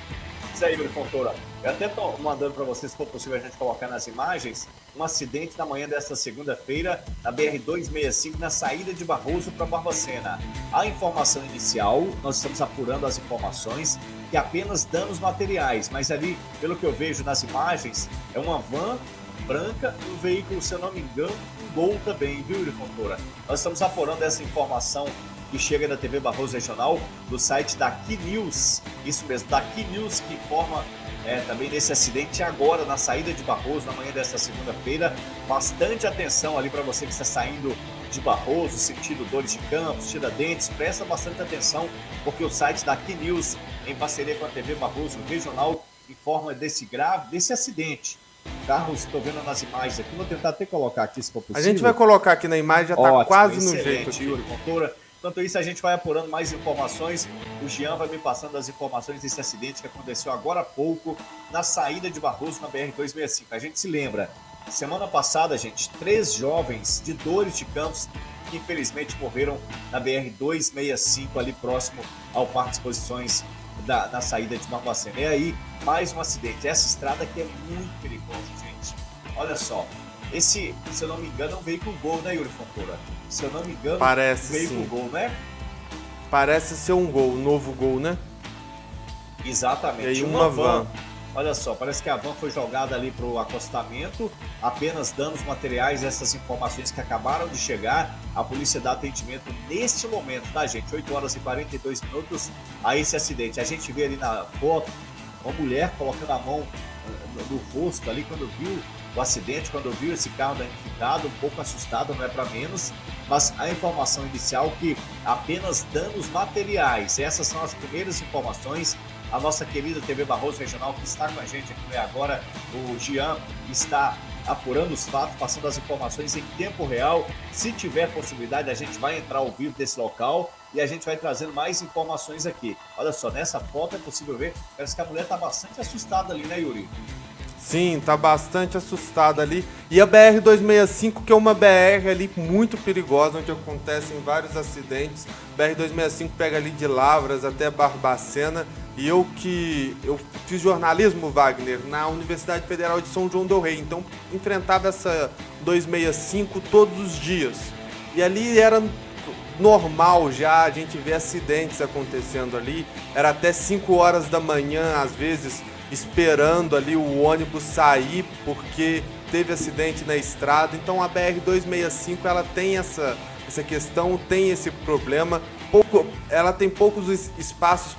Isso aí, Fontoura. Eu até estou mandando para vocês, se for possível a gente colocar nas imagens, um acidente na manhã desta segunda-feira na BR-265, na saída de Barroso para Barbacena. A informação inicial, nós estamos apurando as informações, que apenas danos materiais, mas ali, pelo que eu vejo nas imagens, é uma van branca e um veículo, se eu não me engano, um gol também, viu, Fontoura? Nós estamos apurando essa informação que chega da TV Barroso Regional, do site da Key News, isso mesmo, da Key News, que informa é, também nesse acidente agora na saída de Barroso, na manhã desta segunda-feira. Bastante atenção ali para você que está saindo de Barroso, sentido Dores de Campos, Tiradentes, presta bastante atenção, porque o site da Key News, em parceria com a TV Barroso Regional, informa desse grave, desse acidente. Carros, estou vendo nas imagens aqui, vou tentar até colocar aqui se for possível. A gente vai colocar aqui na imagem, já está quase no jeito aqui. Yuri Contora. Enquanto isso, a gente vai apurando mais informações. O Jean vai me passando as informações desse acidente que aconteceu agora há pouco na saída de Barroso na BR-265. A gente se lembra, semana passada, gente, três jovens de Dores de Campos que infelizmente morreram na BR-265 ali próximo ao Parque de Exposições da, da saída de Barbacena. E aí, mais um acidente. Essa estrada aqui é muito perigosa, gente. Olha só, esse, se eu não me engano, é um veículo Gol, né, Yuri Fontoura? Se eu não me engano, Parece um veículo sim. Gol, né? Parece ser um gol, um novo gol, né? Exatamente. E aí uma, uma van. van. Olha só, parece que a van foi jogada ali para o acostamento, apenas danos materiais, essas informações que acabaram de chegar. A polícia dá atendimento neste momento, tá, gente? 8 horas e 42 minutos a esse acidente. A gente vê ali na foto uma mulher colocando a mão eh, no, rosto ali quando viu o acidente, quando viu esse carro danificado, um pouco assustada, não é para menos, mas a informação inicial que apenas danos materiais. Essas são as primeiras informações. A nossa querida TV Barroso Regional, que está com a gente aqui agora, o Gian, está apurando os fatos, passando as informações em tempo real. Se tiver possibilidade, a gente vai entrar ao vivo desse local e a gente vai trazendo mais informações aqui. Olha só, nessa foto é possível ver, parece que a mulher está bastante assustada ali, né, Yuri? Sim, tá bastante assustada ali. E a BR-265, que é uma BR ali muito perigosa, onde acontecem vários acidentes. BR-265 pega ali de Lavras até Barbacena. E eu que eu fiz jornalismo, Wagner, na Universidade Federal de São João del Rei. Então enfrentava essa 265 todos os dias. E ali era normal já a gente ver acidentes acontecendo ali. Era até 5 horas da manhã, às vezes, esperando ali o ônibus sair porque teve acidente na estrada. Então a BR 265 ela tem essa essa questão, tem esse problema. Pouco, ela tem poucos espaços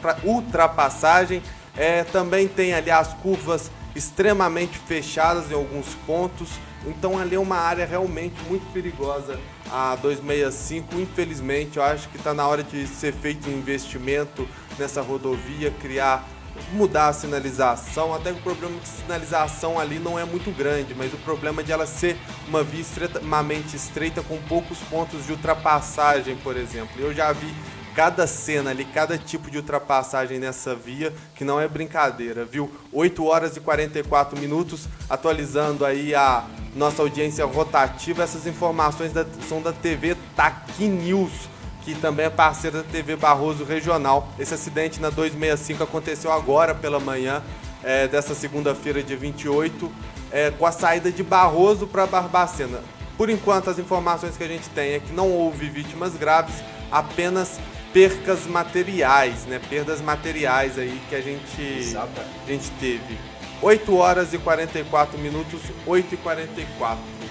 para ultrapassagem. É, também tem ali as curvas extremamente fechadas em alguns pontos. Então ali é uma área realmente muito perigosa a 265. Infelizmente, eu acho que está na hora de ser feito um investimento nessa rodovia, criar mudar a sinalização, até que o problema de sinalização ali não é muito grande, mas o problema de ela ser uma via extremamente estreita com poucos pontos de ultrapassagem, por exemplo. Eu já vi cada cena ali, cada tipo de ultrapassagem nessa via, que não é brincadeira, viu? 8 horas e 44 minutos, atualizando aí a nossa audiência rotativa. Essas informações da, são da TV Taqui News que também é parceira da TV Barroso Regional. Esse acidente na 265 aconteceu agora pela manhã é, dessa segunda-feira, dia 28, é, com a saída de Barroso para Barbacena. Por enquanto, as informações que a gente tem é que não houve vítimas graves, apenas percas materiais, né? Perdas materiais aí que a gente, a gente teve. 8 horas e 44 minutos, 8 e 44.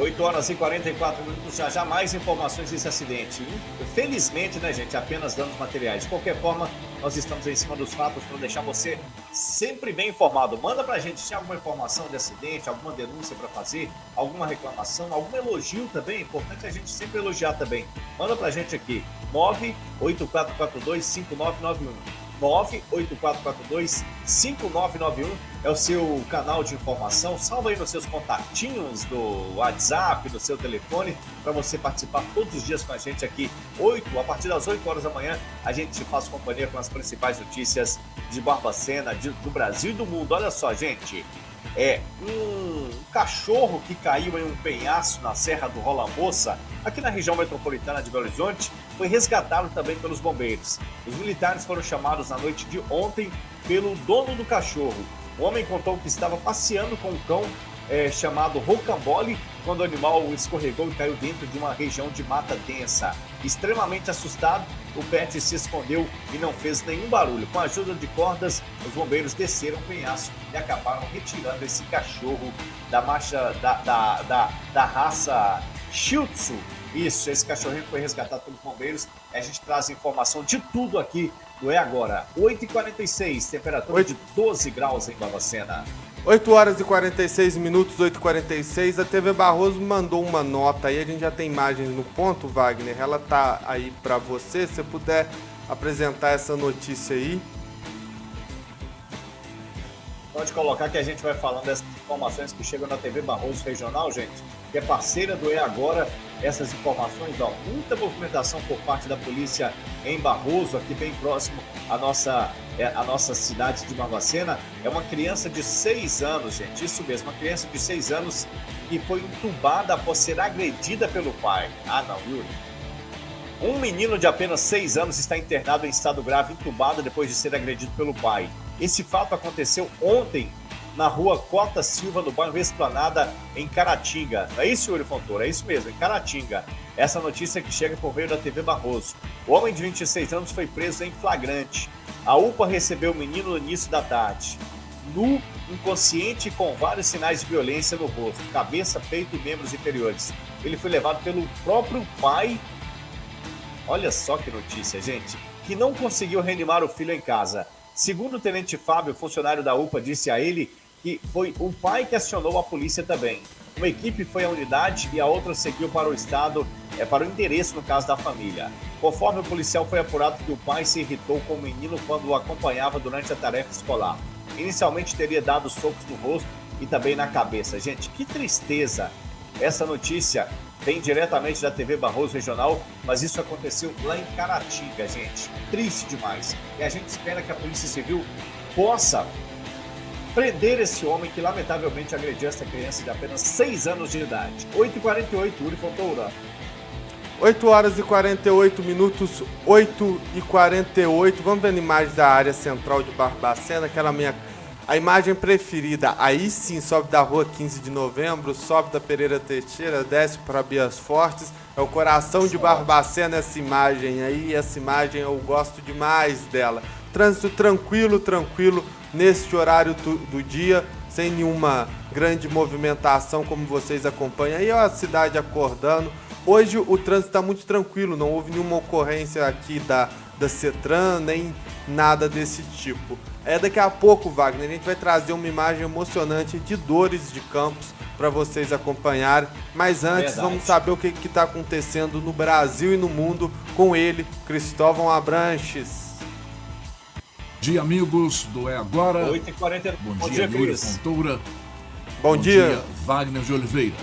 8 horas e 44 minutos, já já mais informações desse acidente. Felizmente, né, gente, apenas danos materiais. De qualquer forma, nós estamos em cima dos fatos para deixar você sempre bem informado. Manda pra gente se alguma informação de acidente, alguma denúncia para fazer, alguma reclamação, algum elogio também. É importante a gente sempre elogiar também. Manda pra gente aqui, 98442 5991. 98442-5991 é o seu canal de informação. Salva aí nos seus contatinhos do WhatsApp, do seu telefone, para você participar todos os dias com a gente aqui. 8, a partir das 8 horas da manhã, a gente te faz companhia com as principais notícias de Barbacena, de, do Brasil e do mundo. Olha só, gente. É um cachorro que caiu em um penhasco na Serra do Rola Moça, aqui na região metropolitana de Belo Horizonte, foi resgatado também pelos bombeiros. Os militares foram chamados na noite de ontem pelo dono do cachorro. O homem contou que estava passeando com um cão é, chamado Rocambole quando o animal escorregou e caiu dentro de uma região de mata densa. Extremamente assustado, o pet se escondeu e não fez nenhum barulho. Com a ajuda de cordas, os bombeiros desceram o penhasco e acabaram retirando esse cachorro da marcha da, da, da, da raça Shih Tzu. Isso, esse cachorrinho foi resgatado pelos bombeiros. A gente traz informação de tudo aqui do É Agora. 8h46, temperatura 8... de 12 graus em Barbacena. 8 horas e 46 minutos, 8h46. A TV Barroso mandou uma nota aí, a gente já tem imagens no ponto, Wagner. Ela tá aí para você, se você puder apresentar essa notícia aí. Pode colocar que a gente vai falando dessas informações que chegam na TV Barroso Regional, gente, que é parceira do E Agora. Essas informações, ó, muita movimentação por parte da polícia em Barroso, aqui bem próximo à nossa, é, à nossa cidade de Barbacena. É uma criança de seis anos, gente, isso mesmo, uma criança de seis anos que foi entubada após ser agredida pelo pai. Ah, não, Yuri. Um menino de apenas seis anos está internado em estado grave, entubado depois de ser agredido pelo pai. Esse fato aconteceu ontem na rua Cota Silva, no bairro Esplanada, em Caratinga. É isso, Yuri Fontoura? É isso mesmo, em Caratinga. Essa notícia que chega por meio da TV Barroso. O homem de 26 anos foi preso em flagrante. A UPA recebeu o menino no início da tarde. Nu, inconsciente com vários sinais de violência no rosto, cabeça, peito e membros inferiores. Ele foi levado pelo próprio pai. Olha só que notícia, gente. Que não conseguiu reanimar o filho em casa. Segundo o tenente Fábio, funcionário da UPA, disse a ele que foi o pai que acionou a polícia também. Uma equipe foi à unidade e a outra seguiu para o estado, é, para o endereço no caso da família. Conforme o policial foi apurado que o pai se irritou com o menino quando o acompanhava durante a tarefa escolar. Inicialmente teria dado socos no rosto e também na cabeça. Gente, que tristeza essa notícia vem diretamente da TV Barroso Regional, mas isso aconteceu lá em Caratinga, gente. Triste demais. E a gente espera que a Polícia Civil possa prender esse homem que lamentavelmente agrediu essa criança de apenas 6 anos de idade. 8h48, Uri Fontoura. 8 horas e 48 minutos, 8 e 48. Vamos a imagem da área central de Barbacena, aquela minha a imagem preferida, aí sim, sobe da rua 15 de novembro, sobe da Pereira Teixeira, desce para Bias Fortes. É o coração de Barbacena essa imagem aí, essa imagem eu gosto demais dela. Trânsito tranquilo, tranquilo, neste horário do dia, sem nenhuma grande movimentação como vocês acompanham. Aí a cidade acordando. Hoje o trânsito está muito tranquilo, não houve nenhuma ocorrência aqui da, da CETRAN, nem nada desse tipo. É daqui a pouco, Wagner, a gente vai trazer uma imagem emocionante de dores de campos para vocês acompanharem. Mas antes, Verdade. vamos saber o que está acontecendo no Brasil e no mundo com ele, Cristóvão Abranches. Dia, amigos do É Agora. 8h40. Bom, Bom dia, dia Yuri Fontoura. Bom, Bom dia. dia, Wagner de Oliveira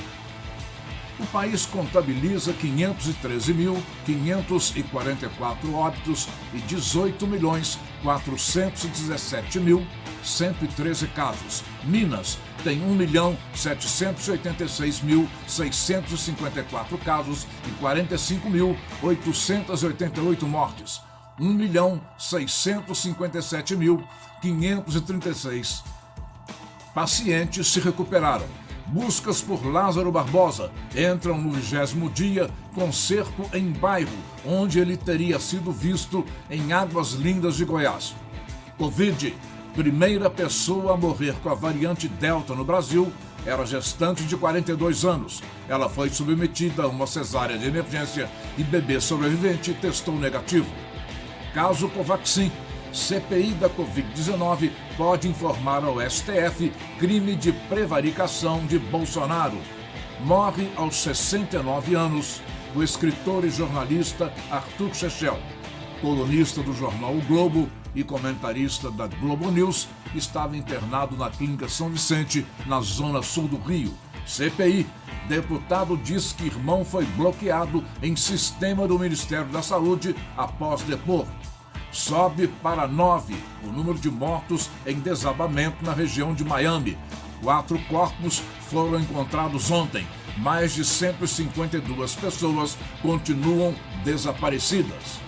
o país contabiliza 513.544 óbitos e 18.417.113 casos. Minas tem 1.786.654 casos e 45.888 mortes. 1.657.536 pacientes se recuperaram Buscas por Lázaro Barbosa entram no vigésimo dia com cerco em bairro, onde ele teria sido visto em Águas Lindas de Goiás. Covid, primeira pessoa a morrer com a variante Delta no Brasil, era gestante de 42 anos. Ela foi submetida a uma cesárea de emergência e bebê sobrevivente testou negativo. Caso Covaxin, CPI da Covid-19 pode informar ao STF crime de prevaricação de Bolsonaro. Morre aos 69 anos o escritor e jornalista Arthur Chechel. Colunista do jornal O Globo e comentarista da Globo News, estava internado na Clínica São Vicente, na zona sul do Rio. CPI. Deputado diz que irmão foi bloqueado em sistema do Ministério da Saúde após depor sobe para nove o número de mortos em desabamento na região de Miami. Quatro corpos foram encontrados ontem. Mais de 152 pessoas continuam desaparecidas.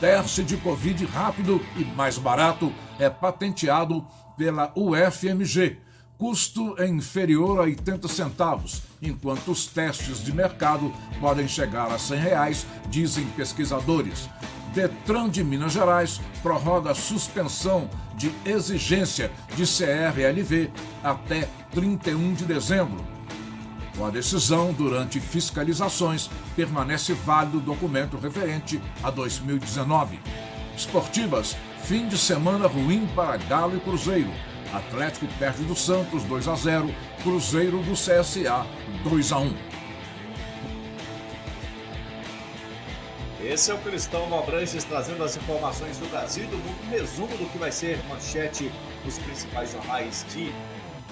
Teste de Covid rápido e mais barato é patenteado pela UFMG. Custo é inferior a 80 centavos, enquanto os testes de mercado podem chegar a 100 reais, dizem pesquisadores. Detran de Minas Gerais prorroga a suspensão de exigência de CRLV até 31 de dezembro. Com a decisão, durante fiscalizações, permanece válido o documento referente a 2019. Esportivas, fim de semana ruim para Galo e Cruzeiro. Atlético perde do Santos 2 a 0, Cruzeiro do CSA 2 a 1. Esse é o Cristão Abranches trazendo as informações do Brasil e do mundo, um resumo do que vai ser manchete dos principais jornais de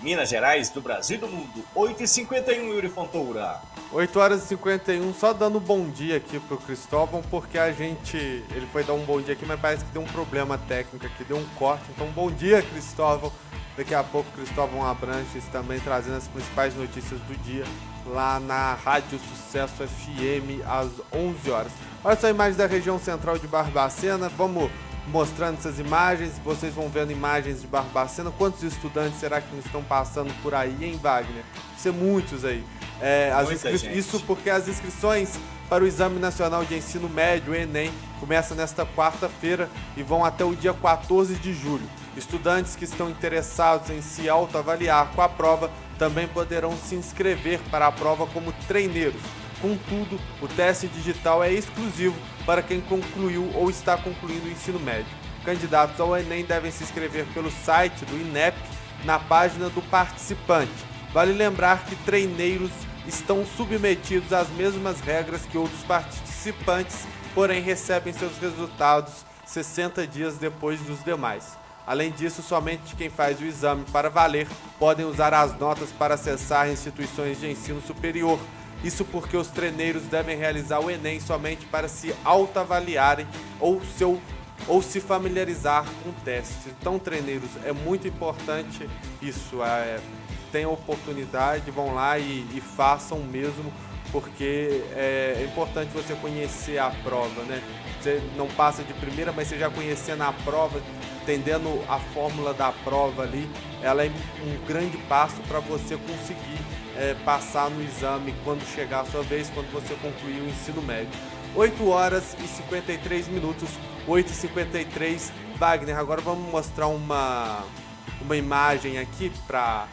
Minas Gerais, do Brasil e do mundo. 8h51, Yuri Fontoura. 8 horas e 51, só dando bom dia aqui pro Cristóvão, porque a gente. Ele foi dar um bom dia aqui, mas parece que deu um problema técnico aqui, deu um corte. Então, bom dia, Cristóvão. Daqui a pouco, Cristóvão Abranches também trazendo as principais notícias do dia lá na Rádio Sucesso FM às 11 horas. Olha só a imagem da região central de Barbacena. Vamos mostrando essas imagens. Vocês vão vendo imagens de Barbacena. Quantos estudantes será que estão passando por aí, hein, Wagner? Ser muitos aí. É, inscri... Isso porque as inscrições para o Exame Nacional de Ensino Médio, Enem, começam nesta quarta-feira e vão até o dia 14 de julho. Estudantes que estão interessados em se autoavaliar com a prova também poderão se inscrever para a prova como treineiros. Contudo, o teste digital é exclusivo para quem concluiu ou está concluindo o ensino médio. Candidatos ao Enem devem se inscrever pelo site do INEP na página do participante. Vale lembrar que treineiros estão submetidos às mesmas regras que outros participantes, porém recebem seus resultados 60 dias depois dos demais. Além disso, somente quem faz o exame para valer podem usar as notas para acessar instituições de ensino superior. Isso porque os treineiros devem realizar o Enem somente para se autoavaliarem ou, seu, ou se familiarizar com testes. Então, treineiros, é muito importante isso. É, tenham oportunidade, vão lá e, e façam mesmo, porque é, é, importante você conhecer a prova, né? Você não passa de primeira, mas você já conhecendo a prova, entendendo a fórmula da prova ali, ela é um grande passo para você conseguir é, passar no exame quando chegar a sua vez, quando você concluir o ensino médio. 8 horas e 53 minutos, 8 e 53 Wagner, agora vamos mostrar uma, uma imagem aqui para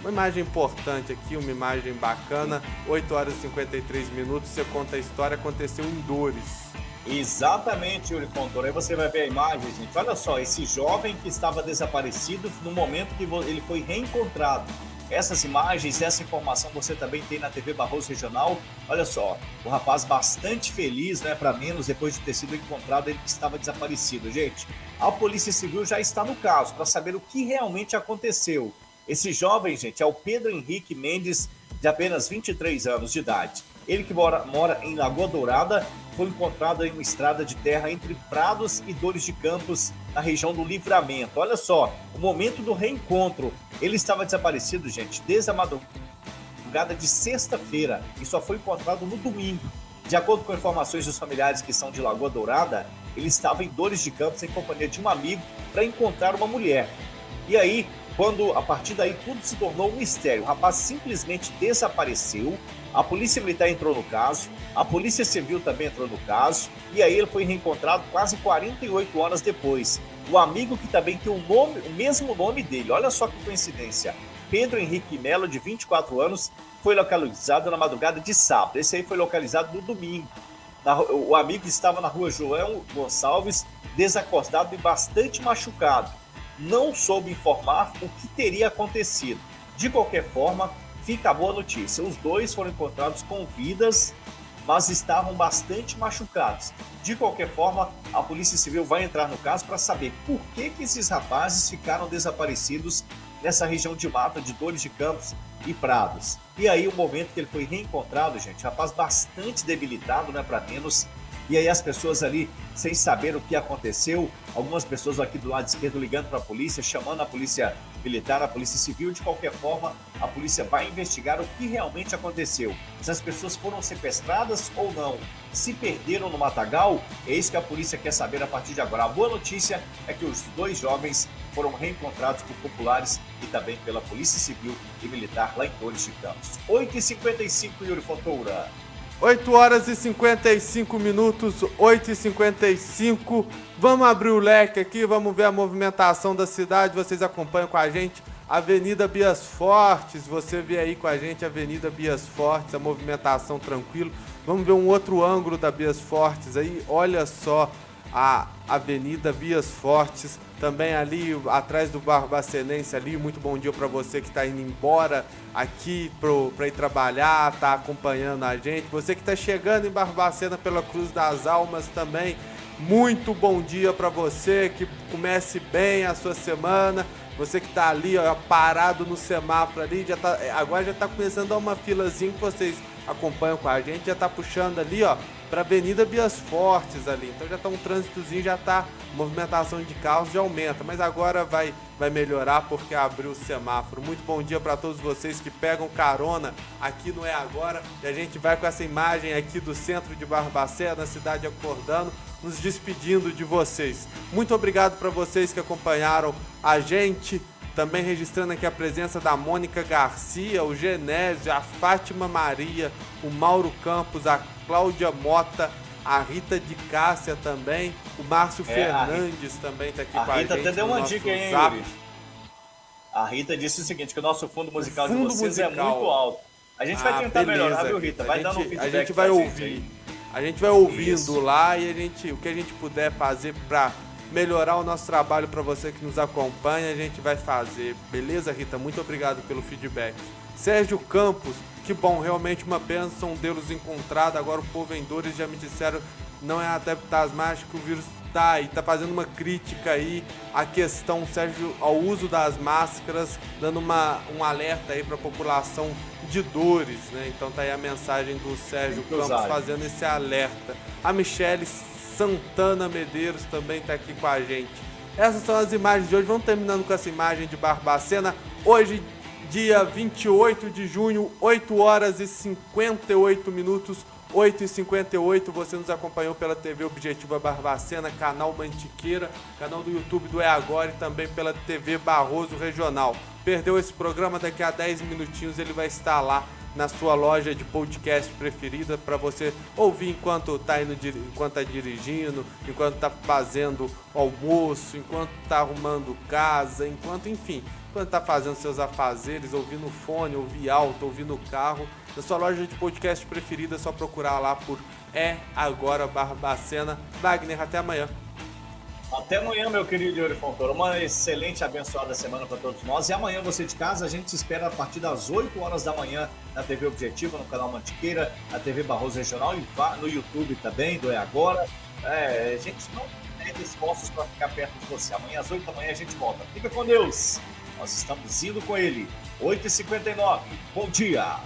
uma imagem importante aqui, uma imagem bacana. 8 horas e 53 minutos, você conta a história, aconteceu em Dores. Exatamente, Yuri Fontoura. Aí você vai ver a imagem, gente. Olha só, esse jovem que estava desaparecido no momento que ele foi reencontrado. Essas imagens, essa informação você também tem na TV Barroso Regional. Olha só, o rapaz bastante feliz, né, para menos, depois de ter sido encontrado, ele estava desaparecido. Gente, a Polícia Civil já está no caso para saber o que realmente aconteceu. Esse jovem, gente, é o Pedro Henrique Mendes, de apenas 23 anos de idade. Ele que mora, mora em Lagoa Dourada foi encontrado em uma estrada de terra entre Prados e Dores de Campos, na região do Livramento. Olha só, o momento do reencontro. Ele estava desaparecido, gente, desde a madrugada de sexta-feira e só foi encontrado no domingo. De acordo com informações dos familiares que são de Lagoa Dourada, ele estava em Dores de Campos em companhia de um amigo para encontrar uma mulher. E aí, quando a partir daí tudo se tornou um mistério, o rapaz simplesmente desapareceu a Polícia Militar entrou no caso, a Polícia Civil também entrou no caso, e aí ele foi reencontrado quase 48 horas depois. O amigo que também tem o, nome, o mesmo nome dele, olha só que coincidência. Pedro Henrique Melo, de 24 anos, foi localizado na madrugada de sábado. Esse aí foi localizado no domingo. o amigo estava na rua João Gonçalves, desacordado e bastante machucado. Não soube informar o que teria acontecido. De qualquer forma, fica a boa notícia: os dois foram encontrados com vidas, mas estavam bastante machucados. De qualquer forma, a Polícia Civil vai entrar no caso para saber por que, que esses rapazes ficaram desaparecidos nessa região de mata de Dores de Campos e Prados. E aí, o momento que ele foi reencontrado, gente, rapaz bastante debilitado, né, para menos, e aí as pessoas ali, sem saber o que aconteceu, algumas pessoas aqui do lado esquerdo ligando para a polícia, chamando a polícia militar, a polícia civil, de qualquer forma, a polícia vai investigar o que realmente aconteceu. Se as pessoas foram sequestradas ou não, se perderam no matagal, é isso que a polícia quer saber a partir de agora. A boa notícia é que os dois jovens foram reencontrados por populares e também pela Polícia Civil e Militar lá em Torres de Campos. 8h55, Yuri Fontoura. 8 horas e 55 minutos, 8 e 55. Vamos abrir o leque aqui, vamos ver a movimentação da cidade. Vocês acompanham com a gente. Avenida Bias Fortes, você vê aí com a gente Avenida Bias Fortes, a movimentação tranquilo. Vamos ver um outro ângulo da Bias Fortes aí. Olha só a Avenida Vias Fortes, também ali atrás do Barbacenense ali, muito bom dia para você que está indo embora aqui para ir trabalhar, tá acompanhando a gente. Você que está chegando em Barbacena pela Cruz das Almas também, muito bom dia para você, que comece bem a sua semana. Você que está ali, ó, parado no semáforo ali, já tá, agora já está começando a dar uma filazinha que vocês acompanham com a gente, já está puxando ali, ó, para Avenida Bias Fortes ali. Então já está um trânsitozinho, já está movimentação de carros já aumenta, mas agora vai vai melhorar porque abriu o semáforo. Muito bom dia para todos vocês que pegam carona aqui no É Agora. E a gente vai com essa imagem aqui do centro de Barbacena, na cidade acordando, nos despedindo de vocês. Muito obrigado para vocês que acompanharam a gente. Também registrando aqui a presença da Mônica Garcia, o Genésio, a Fátima Maria, o Mauro Campos, a Cláudia Mota, a Rita de Cássia também, o Márcio é, Fernandes Rita, também está aqui com a gente. A Rita até deu uma dica aí, Yuri. A Rita disse o seguinte, que o nosso fundo musical fundo de vocês musical. é muito alto. A gente ah, vai tentar beleza, melhorar, viu, Rita? Vai dando um feedback A gente vai ouvir. Gente a gente vai ouvindo Isso. lá e a gente, o que a gente puder fazer para melhorar o nosso trabalho para você que nos acompanha, a gente vai fazer. Beleza, Rita? Muito obrigado pelo feedback. Sérgio Campos, que bom, realmente uma bênção Deus encontrado. Agora o povo em dores já me disseram, não é mágicas, o vírus tá aí, tá fazendo uma crítica aí à questão, Sérgio, ao uso das máscaras, dando uma, um alerta aí para a população de dores, né? Então tá aí a mensagem do Sérgio Campos fazendo esse alerta. A Michele Santana Medeiros também tá aqui com a gente. Essas são as imagens de hoje. Vamos terminando com essa imagem de Barbacena. Hoje, dia 28 de junho, 8 horas e 58 minutos. 8h58, você nos acompanhou pela TV Objetiva Barbacena, canal Mantiqueira, canal do YouTube do É Agora e também pela TV Barroso Regional. Perdeu esse programa, daqui a 10 minutinhos ele vai estar lá na sua loja de podcast preferida para você ouvir enquanto está indo enquanto tá dirigindo, enquanto está fazendo almoço, enquanto está arrumando casa, enquanto enfim, quando está fazendo seus afazeres, ouvindo fone, ouvir alto, ouvindo carro. Na sua loja de podcast preferida, é só procurar lá por É Agora Barbacena. Wagner, até amanhã. Até amanhã, meu querido Yuri Fontoura. Uma excelente, abençoada semana para todos nós. E amanhã você de casa, a gente espera a partir das 8 horas da manhã na TV Objetiva, no canal Mantiqueira, na TV Barroso Regional e no YouTube também, do É Agora. É, a gente não tem esforços para ficar perto de você. Amanhã às 8 da manhã a gente volta. Fica com Deus. Nós estamos indo com ele. 8h59. Bom dia.